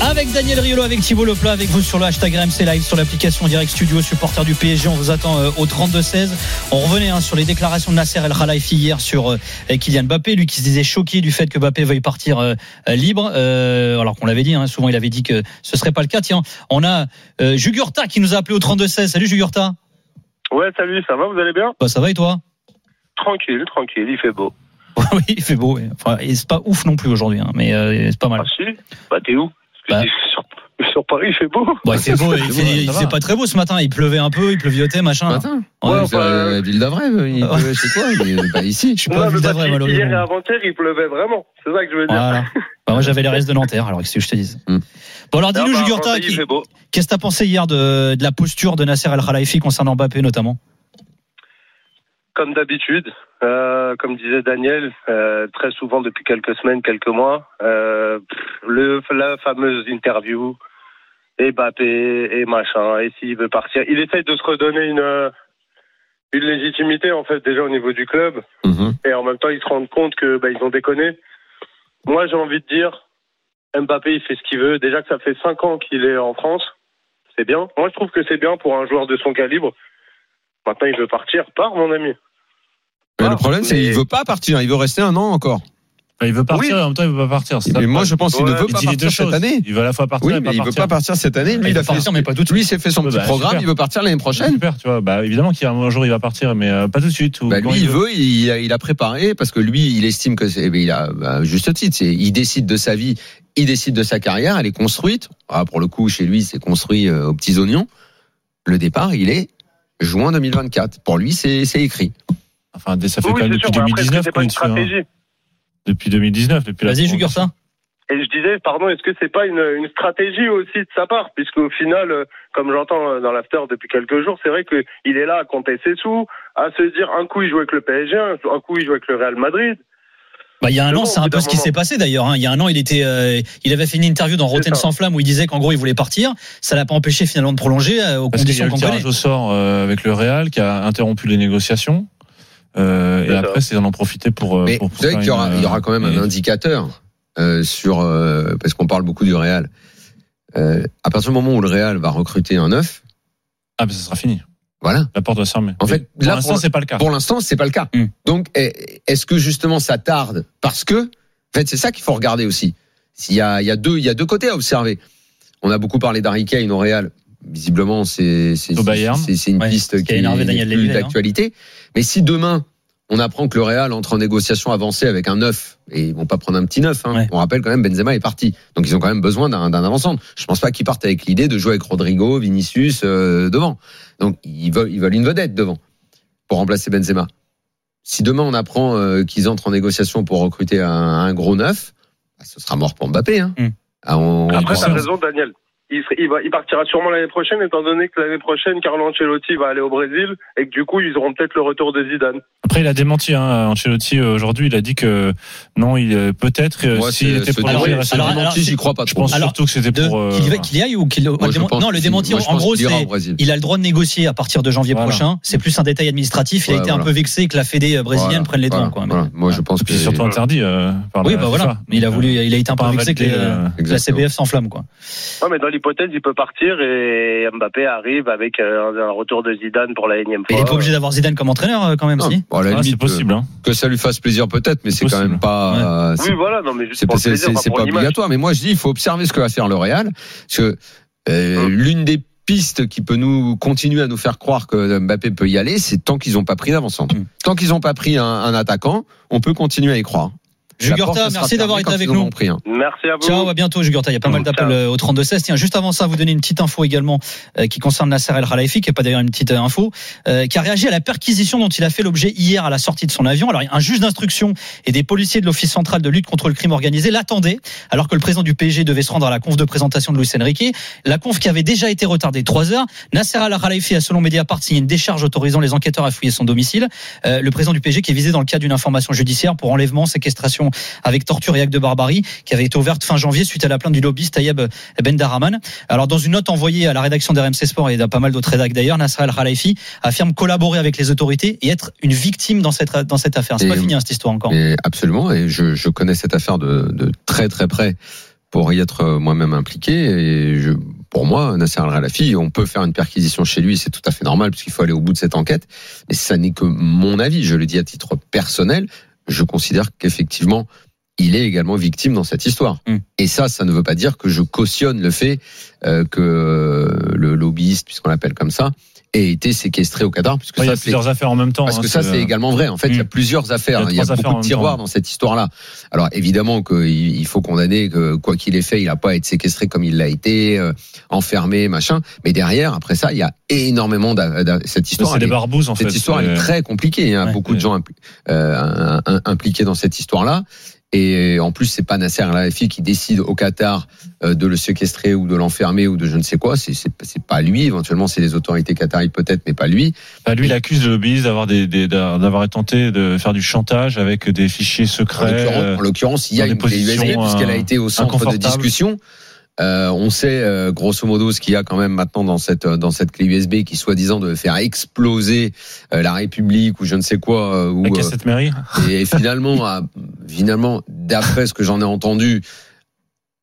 Avec Daniel Riolo, avec Thibault Leplat, avec vous sur le hashtag RMC Live, sur l'application Direct Studio, supporter du PSG. On vous attend euh, au 32-16. On revenait hein, sur les déclarations de Nasser El Khalifi hier sur euh, Kylian Mbappé, lui qui se disait choqué du fait que Mbappé veuille partir euh, libre, euh, alors qu'on l'avait dit, hein, souvent il avait dit que ce serait pas le cas. Tiens, on a euh, Jugurta qui nous a appelé au 32-16. Salut Jugurta. Ouais, salut, ça va, vous allez bien? Bah, ça va et toi? Tranquille, tranquille, il fait beau. Oui, il fait beau. ouais. Enfin, et c'est pas ouf non plus aujourd'hui, hein, mais euh, c'est pas mal. Ah si? Bah t'es où? Bah. sur, sur Paris, il fait beau. Il fait beau, il, fait- il faisait pas très beau ce matin. Il pleuvait un peu, il pleuviotait, machin. Matin? Ouais, Ouais, Ouais, enfin, euh, la ville d'Avray, il pleuvait chez toi, mais pas ici. Je suis pas vu parce d'avril, que Hier et malheureusement. avant-hier, il pleuvait vraiment. C'est ça que je veux dire. Voilà. Bah, moi, j'avais les restes de Nanterre, alors qu'est-ce que je te dise? Hmm. Bon, alors Ah, dis-nous, bah, Jugurta, qu'est-ce que t'as pensé hier de, de la posture de Nasser El Khalifi concernant Mbappé, notamment? Comme d'habitude, euh, comme disait Daniel, euh, très souvent depuis quelques semaines, quelques mois, euh, le, la fameuse interview, et Mbappé, et machin, et s'il veut partir. Il essaye de se redonner une, une légitimité, en fait, déjà au niveau du club. Mhm. et en même temps ils se rendent compte que bah, ils ont déconné. Moi j'ai envie de dire Mbappé il fait ce qu'il veut. Déjà que ça fait cinq ans qu'il est en France, c'est bien. Moi je trouve que c'est bien pour un joueur de son calibre. Maintenant il veut partir, part mon ami. Mais le problème, c'est qu'il veut pas partir, il veut rester un an encore. Il veut partir, Oui. en même temps, il veut pas partir. Mais moi, je pense qu'il Ouais, ne veut pas partir cette année. Il veut à la fois partir Oui, et mais pas il veut partir. pas partir cette année. Lui, Il il veut a fait, partir, mais pas tout de lui, s'est fait son petit bah, programme, super. il veut partir l'année prochaine. Super, tu vois. Bah, évidemment qu'il y a un jour, il va partir, mais euh, pas tout de suite. ou Bah, lui, il veut, il a, il a préparé parce que lui, il estime que c'est, eh ben, il a juste titre. Il décide de sa vie, il décide de sa carrière, elle est construite. Ah, pour le coup, chez lui, c'est construit euh, aux petits oignons. Le départ, il est juin 2024. Pour lui, c'est écrit. Enfin, ça fait Oui, quand même depuis sûr, mais après, est-ce que 2019 c'est qu'on pas est une dessus. hein. stratégie Depuis 2019, depuis la. Vas-y, Jugurta. Et je disais, pardon, est-ce que c'est pas une, une stratégie aussi de sa part? Puisqu'au final, euh, comme j'entends euh, dans l'after depuis quelques jours, c'est vrai qu'il est là à compter ses sous, à se dire un coup il joue avec le PSG, un coup il joue avec le Real Madrid. Bah, il y a un an, c'est au un peu ce qui s'est passé d'ailleurs. hein. Il y a un an, il était, euh, il avait fait une interview dans Rotten ça. sans flamme où il disait qu'en gros, il voulait partir. Ça l'a pas empêché finalement de prolonger euh, aux Parce qu'il y a conditions eu le qu'on tirage connaît. au sort euh, avec le Real qui a interrompu les négociations. Euh, et C'est ça. après, c'est en en profiter pour. euh, Mais pour vous savez faire qu'il y aura, une, il y aura quand même un indicateur euh, sur euh, parce qu'on parle beaucoup du Real. Euh, à partir du moment où le Real va recruter un neuf, Ah, mais ça sera fini. voilà. La porte va se fermer. En fait, pour là, l'instant, c'est pas le cas. Pour l'instant, c'est pas le cas. Hmm. Donc, est- est-ce que justement ça tarde? Parce que, en fait, c'est ça qu'il faut regarder aussi. S'il y a, il y a deux, il y a deux côtés à observer. On a beaucoup parlé d'Harry Kane au Real. Visiblement, c'est une Ouais, piste qui a qui énervé est Daniel plus d'ailleurs. d'actualité. Mais si demain on apprend que le Real entre en négociation avancée avec un neuf et ils vont pas prendre un petit neuf. Hein. Ouais. On rappelle quand même Benzema est parti, donc ils ont quand même besoin d'un avant-centre. Je pense pas qu'ils partent avec l'idée de jouer avec Rodrigo, Vinicius euh, devant. Donc ils veulent ils veulent une vedette devant pour remplacer Benzema. Si demain on apprend euh, qu'ils entrent en négociation pour recruter un, un gros neuf, bah, ce sera mort pour Mbappé. Hein. Mm. Ah, on- Après, bon, t'as ça- raison, Daniel. Il, serait- il, va, il partira sûrement l'année prochaine, étant donné que l'année prochaine, Carlo Ancelotti va aller au Brésil et que du coup, ils auront peut-être le retour de Zidane. Après, il a démenti, hein, Ancelotti, euh, aujourd'hui. Il a dit que non, il, euh, peut-être, euh, Moi, s'il c'est- était démenti- il resterait. alors- démenti, j'y crois pas je pense Alors, surtout que c'était pour. euh, qu'il, y aille ou qu'il non le moi, je en gros c'est il a le droit de négocier à partir de janvier Voilà. prochain c'est plus un détail administratif il a Ouais, été un peu vexé que la Fédé brésilienne Voilà, prenne les voilà, quoi mais- voilà. Moi, je pense que puis surtout interdit euh, par oui bah voilà mais il a voulu il a été un peu vexé que, la. CBF s'enflamme quoi Ouais, mais dans l'hypothèse, il peut partir et Mbappé arrive avec euh, un, retour de Zidane pour la énième fois. il est pas obligé d'avoir Zidane comme entraîneur euh, quand même Non, si bon, à la ah, c'est possible. Hein. euh, que ça lui fasse plaisir peut-être, mais c'est quand même pas. Oui, voilà, non, mais juste c'est pour pas, le c'est- plaisir, c'est- pas c'est pour pas l'image. obligatoire. Mais moi, je dis, il faut observer ce que va faire le Real. Parce que euh, Hum. l'une des pistes qui peut nous continuer à nous faire croire que Mbappé peut y aller, c'est tant qu'ils n'ont pas pris d'avancement. Hum. Tant qu'ils n'ont pas pris un, un attaquant, on peut continuer à y croire. Jugurta, merci d'avoir été avec nous. pris un. Merci à vous. Ciao, à bientôt, Jugurta. Il y a pas mal d'appels euh, au 32-16. Tiens, juste avant ça, vous donner une petite info également euh, qui concerne Nasser El Khalifi, qui est pas d'ailleurs une petite euh, info, euh, qui a réagi à la perquisition dont il a fait l'objet hier à la sortie de son avion. Alors, un juge d'instruction et des policiers de l'Office central de lutte contre le crime organisé l'attendaient, alors que le président du PSG devait se rendre à la conf de présentation de Luis Enrique. La conf qui avait déjà été retardée trois heures. Nasser El Khalifi a, selon Mediapart, signé une décharge autorisant les enquêteurs à fouiller son domicile. Euh, le président du PSG qui est visé dans le cadre d'une information judiciaire pour enlèvement, séquestration avec torture et acte de barbarie, qui avait été ouverte fin janvier suite à la plainte du lobbyiste Tayeb Ben Daraman. Alors, dans une note envoyée à la rédaction d'RMC Sport et à pas mal d'autres rédacteurs d'ailleurs, Nasser El Khalifi affirme collaborer avec les autorités et être une victime dans cette, dans cette affaire. C'est pas fini, hein, cette histoire encore. Et absolument, et je, je connais cette affaire de, de très très près pour y être euh, moi-même impliqué. Et je, pour moi, Nasser Al Khelaïfi, on peut faire une perquisition chez lui, c'est tout à fait normal puisqu'il faut aller au bout de cette enquête. Mais ça n'est que mon avis. Je le dis à titre personnel. Je considère qu'effectivement, il est également victime dans cette histoire. Mm. Et ça, ça ne veut pas dire que je cautionne le fait euh, que le lobbyiste, puisqu'on l'appelle comme ça, ait été séquestré au Qatar, puisque Ouais, il y ça, a plusieurs affaires en même temps. parce hein, que ça, c'est également vrai. En fait, il y a Mm. plusieurs affaires. Il y a Il y a, beaucoup de tiroirs temps. dans cette histoire-là. Alors, évidemment qu'il il faut condamner que, quoi qu'il ait fait, il n'a pas été séquestré comme il l'a été, euh, enfermé, machin. Mais derrière, après ça, il y a énormément d'a- cette histoire. C'est des barbouzes en fait. cette histoire, elle est C'est- très compliquée. Hein. Ouais. Beaucoup de gens euh, impliqués dans cette histoire-là. Et en plus, c'est pas Nasser Al-Khelaifi qui décide au Qatar euh, de le séquestrer ou de l'enfermer ou de je ne sais quoi. C'est pas lui. Éventuellement, c'est les autorités qatariennes peut-être, mais pas lui. Bah, lui, il accuse le lobbyiste d'avoir des, des- d'avoir tenté de faire du chantage avec des fichiers En secrets. l'occurrence- euh, En l'occurrence, il y a une USB puisqu'elle a euh, été au centre de discussion. Euh, on sait euh, grosso modo ce qu'il y a quand même maintenant dans cette dans cette clé USB qui soi-disant devait faire exploser euh, la République ou je ne sais quoi euh, ou la euh, cassette mairie. et finalement finalement d'après ce que j'en ai entendu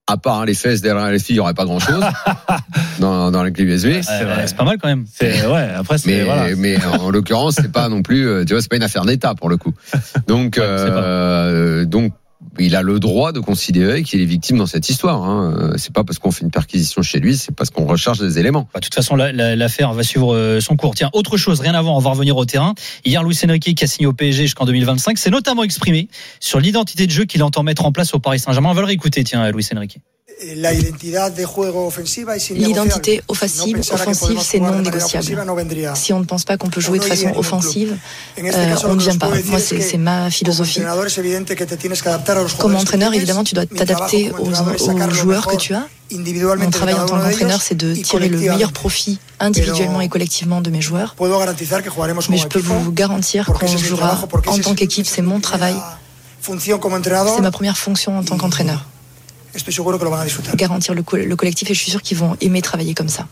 à part les fesses derrière les filles, il n'y aurait pas grand-chose dans, dans la clé USB. Ouais, c'est pas mal quand même. C'est ouais. Après, c'est Mais, voilà. mais en l'occurrence, c'est pas non plus, euh, tu vois, c'est pas une affaire d'État pour le coup. Donc, Ouais, euh, donc, il a le droit de considérer qu'il est victime dans cette histoire. Hein. Euh, C'est pas parce qu'on fait une perquisition chez lui, c'est parce qu'on recherche des éléments. Bah, de toute façon, la- la- l'affaire va suivre euh, son cours. Tiens, autre chose, rien avant, on va revenir au terrain. Hier, Luis Enrique, qui a signé au PSG jusqu'en 2025, s'est notamment exprimé sur l'identité de jeu qu'il entend mettre en place au Paris Saint-Germain. On va le réécouter, tiens, Luis Enrique. L'identité offensive, offensive, c'est non négociable. Si on ne pense pas qu'on peut jouer de façon offensive, euh, on ne vient pas. Moi, c'est ma philosophie. Comme entraîneur, évidemment, tu dois t'adapter aux, aux joueurs que tu as. Mon travail en tant qu'entraîneur, c'est de tirer le meilleur profit individuellement et collectivement de mes joueurs. Mais je peux vous garantir qu'on jouera en tant qu'équipe, c'est mon travail, c'est ma première fonction en tant qu'entraîneur. Garantir le, co- le collectif et je suis sûr qu'ils vont aimer travailler comme ça.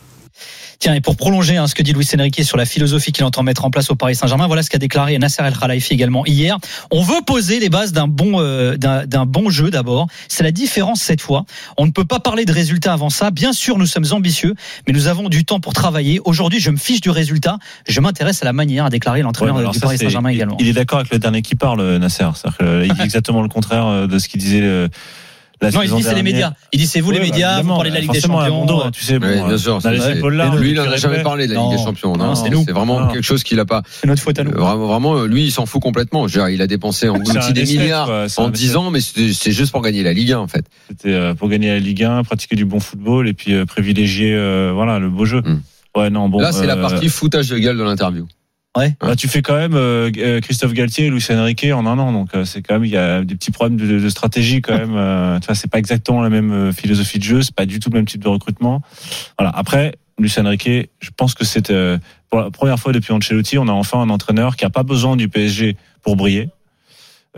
Tiens, et pour prolonger hein, ce que dit Luis Enrique sur la philosophie qu'il entend mettre en place au Paris Saint-Germain, voilà ce qu'a déclaré Nasser El Khalifi également hier. On veut poser les bases d'un bon euh, d'un bon jeu d'abord. C'est la différence cette fois. On ne peut pas parler de résultats avant ça. Bien sûr, nous sommes ambitieux, mais nous avons du temps pour travailler. Aujourd'hui, je me fiche du résultat. Je m'intéresse à la manière, a déclaré Ouais, l'entraîneur alors du ça, Paris Saint-Germain il- également. Il est d'accord avec le dernier qui parle, Nasser. C'est-à-dire que, il dit exactement le contraire euh, de ce qu'il disait. Euh, la non, il dit c'est les médias. Il dit c'est vous les bah, médias, vous parlez de la Ligue des Champions. mon dos, tu sais, bon, euh, bien sûr, a lui, il tu n'a jamais parlé de la Non. Ligue des Champions. Non, Non, c'est c'est nous. c'est vraiment Non. quelque chose qu'il a pas. C'est notre faute à nous. Euh, Vraiment, vraiment, euh, lui, il s'en fout complètement. Il a dépensé en des milliards en un 10 déchet. ans, mais c'est juste pour gagner la Ligue 1, en fait. C'était euh, pour gagner la Ligue 1, pratiquer du bon football et puis euh, privilégier euh, voilà le beau jeu. Hmm. Ouais, non, bon. Là, c'est la euh, partie foutage de gueule de l'interview. Bah, tu fais quand même euh, euh, Christophe Galtier et Luis Enrique en un an, donc euh, c'est quand même il y a des petits problèmes de, de stratégie quand même. Euh, tu vois, c'est pas exactement la même euh, philosophie de jeu, c'est pas du tout le même type de recrutement. Voilà. Après, Luis Enrique, je pense que c'est euh, pour la première fois depuis Ancelotti, on a enfin un entraîneur qui a pas besoin du PSG pour briller.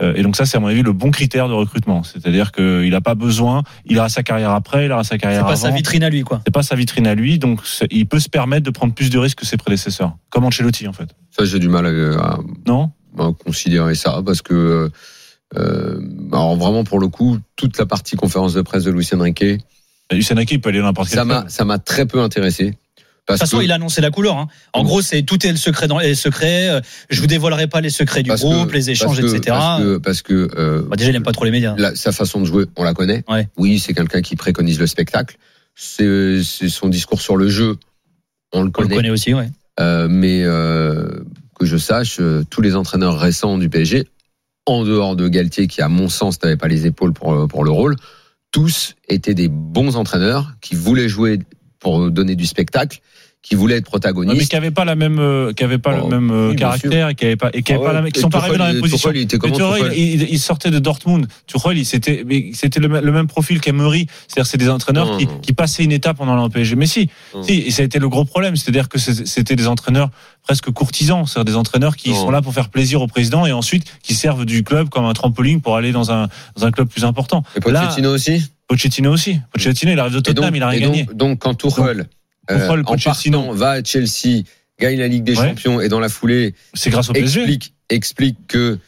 Euh, Et donc ça, c'est à mon avis le bon critère de recrutement. C'est-à-dire qu'il n'a pas besoin, il aura sa carrière après, il aura sa C'est carrière pas avant. sa vitrine à lui, quoi. C'est pas sa vitrine à lui, donc c'est- il peut se permettre de prendre plus de risques que ses prédécesseurs, comme Ancelotti en fait. Ça, j'ai du mal à, à- Non? à considérer ça parce que, euh, alors vraiment pour le coup, toute la partie conférence de presse de Luis Enrique, Luis Enrique, il peut aller n'importe quel ça m'a, club. ça m'a très peu intéressé. De toute façon, que, il a annoncé la couleur. hein. En gros, c'est tout est le secret dans les secrets. euh, Je vous dévoilerai pas les secrets du parce groupe, que- les échanges, parce etc. Parce que, parce que, euh, Bah, déjà, il aime pas trop les médias. la- sa façon de jouer, on la connaît. Ouais. Oui, c'est quelqu'un qui préconise le spectacle. C'est, son discours sur le jeu, on le On le connaît. connaît aussi, ouais. Euh, mais euh, que je sache, tous les entraîneurs récents du PSG en dehors de Galtier, qui à mon sens n'avait pas les épaules pour, pour le rôle, tous étaient des bons entraîneurs qui voulaient jouer pour donner du spectacle qui voulaient être protagonistes. mais qui n'avaient pas la même, euh, qui pas Oh, le même euh, oui, caractère, et qui avaient pas, et qui Ah pas la qui sont pas arrivés dans la même position. Tuchel, il était comment, Tuchel, Tuchel il, il sortait de Dortmund. Tuchel, c'était, c'était le, le même profil qu'Emery. C'est-à-dire, c'est des entraîneurs qui, qui passaient une étape pendant l'an PSG. Mais si, si, et ça a été le gros problème. C'est-à-dire que c'était des entraîneurs presque courtisans. C'est-à-dire des entraîneurs qui sont là pour faire plaisir au président et ensuite qui servent du club comme un trampoline pour aller dans un, dans un club plus important. Et Là, Pochettino aussi? Pochettino aussi. Pochettino, il arrive de Tottenham, il a rien gagné. Donc, quand Tuchel, euh, en partant, va à Chelsea, gagne la Ligue des Ouais. Champions et dans la foulée C'est grâce au PSG. explique, explique que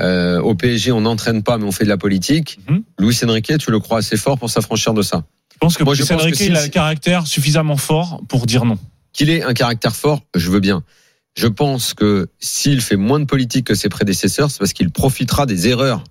euh, au PSG on n'entraîne pas mais on fait de la politique. Mhm. Luis Enrique, tu le crois assez fort pour s'affranchir de ça? Je pense que Moi, je Luis pense que Enrique, si- il a le caractère suffisamment fort pour dire non. Qu'il ait un caractère fort, je veux bien. Je pense que s'il fait moins de politique que ses prédécesseurs, c'est parce qu'il profitera des erreurs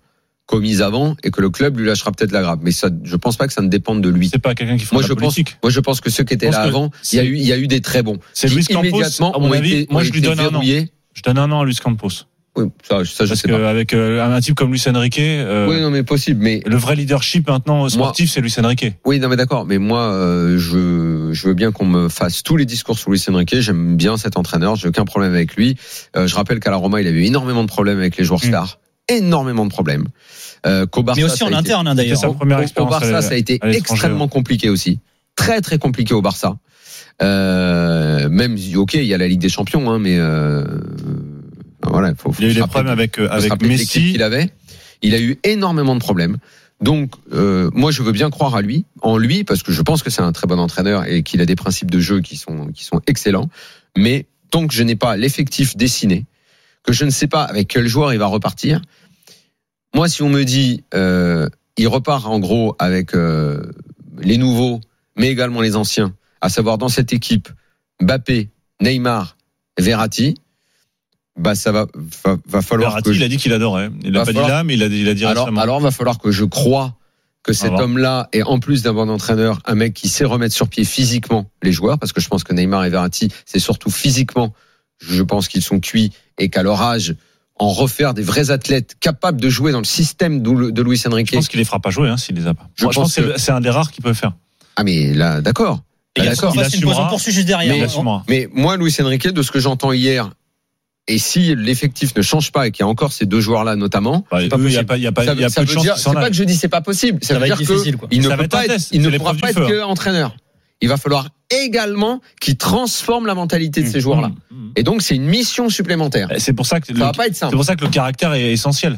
commises avant et que le club lui lâchera peut-être la grappe. Mais ça, je pense pas que ça ne dépende de lui. C'est pas quelqu'un qui fait Moi, je la pense, politique. moi, je pense que ceux qui étaient là que avant, il y a eu, il y a eu des très bons. C'est Luis Campos, immédiatement à mon avis, été, moi je lui donne un an. Je donne un an à Luis Campos. Oui, ça, ça je Parce sais pas. qu'avec un type comme Luis Enrique, euh, Oui, non, mais possible. Mais le vrai leadership maintenant sportif, c'est Luis Enrique. Oui, non, mais d'accord. Mais moi, euh, je, je veux bien qu'on me fasse tous les discours sur Luis Enrique. J'aime bien cet entraîneur. J'ai aucun problème avec lui. Euh, je rappelle qu'à la Roma, il avait eu énormément de problèmes avec les joueurs Mm. stars. Énormément de problèmes. Euh, qu'au Barça, Mais aussi en interne, hein, d'ailleurs. sa première au, au. Barça, ça a été extrêmement compliqué aussi. Très, très compliqué au Barça. Euh, même, ok, il y a la Ligue des Champions, hein, mais euh, voilà, faut, faut Il y a eu des problèmes avec, euh, avec Messi. qu'il avait. Il a eu énormément de problèmes. Donc, euh, moi, je veux bien croire à lui, en lui, parce que je pense que c'est un très bon entraîneur et qu'il a des principes de jeu qui sont qui sont excellents. Mais tant que je n'ai pas l'effectif dessiné, que je ne sais pas avec quel joueur il va repartir, moi, si on me dit, euh, il repart en gros avec euh, les nouveaux, mais également les anciens, à savoir dans cette équipe Mbappé, Neymar, Verratti, bah ça va va, va falloir Verratti, que il a dit qu'il adorait. Il Va pas dit là, mais il a, il a dit alors, récemment. alors, va falloir que je croie que cet homme-là est en plus d'un bon entraîneur, un mec qui sait remettre sur pied physiquement les joueurs, parce que je pense que Neymar et Verratti, c'est surtout physiquement, je pense qu'ils sont cuits et qu'à leur âge, en refaire des vrais athlètes capables de jouer dans le système de Luis Enrique. Je pense qu'il les fera pas jouer, hein, s'il les a pas. Je Moi, je pense que c'est- un des rares qui peut le faire. Ah mais là, d'accord. Et il D'accord. une assumera. juste derrière. Il On- assumera. Mais moi, Luis Enrique, de ce que j'entends hier, et si l'effectif ne change pas et qu'il y a encore ces deux joueurs-là notamment, Bah, c'est pas il y a possible. pas, y a ça, de c'est pas que je dis c'est pas possible. Ça, Ça veut dire être difficile, quoi. que il ne pas être, il ne pourra pas être que entraîneur. Il va falloir également qu'il transforme la mentalité de ces joueurs-là. Mmh. Et donc c'est une mission supplémentaire. C'est pour ça que Ça le- va pas être c'est simple. pour ça que le caractère est essentiel.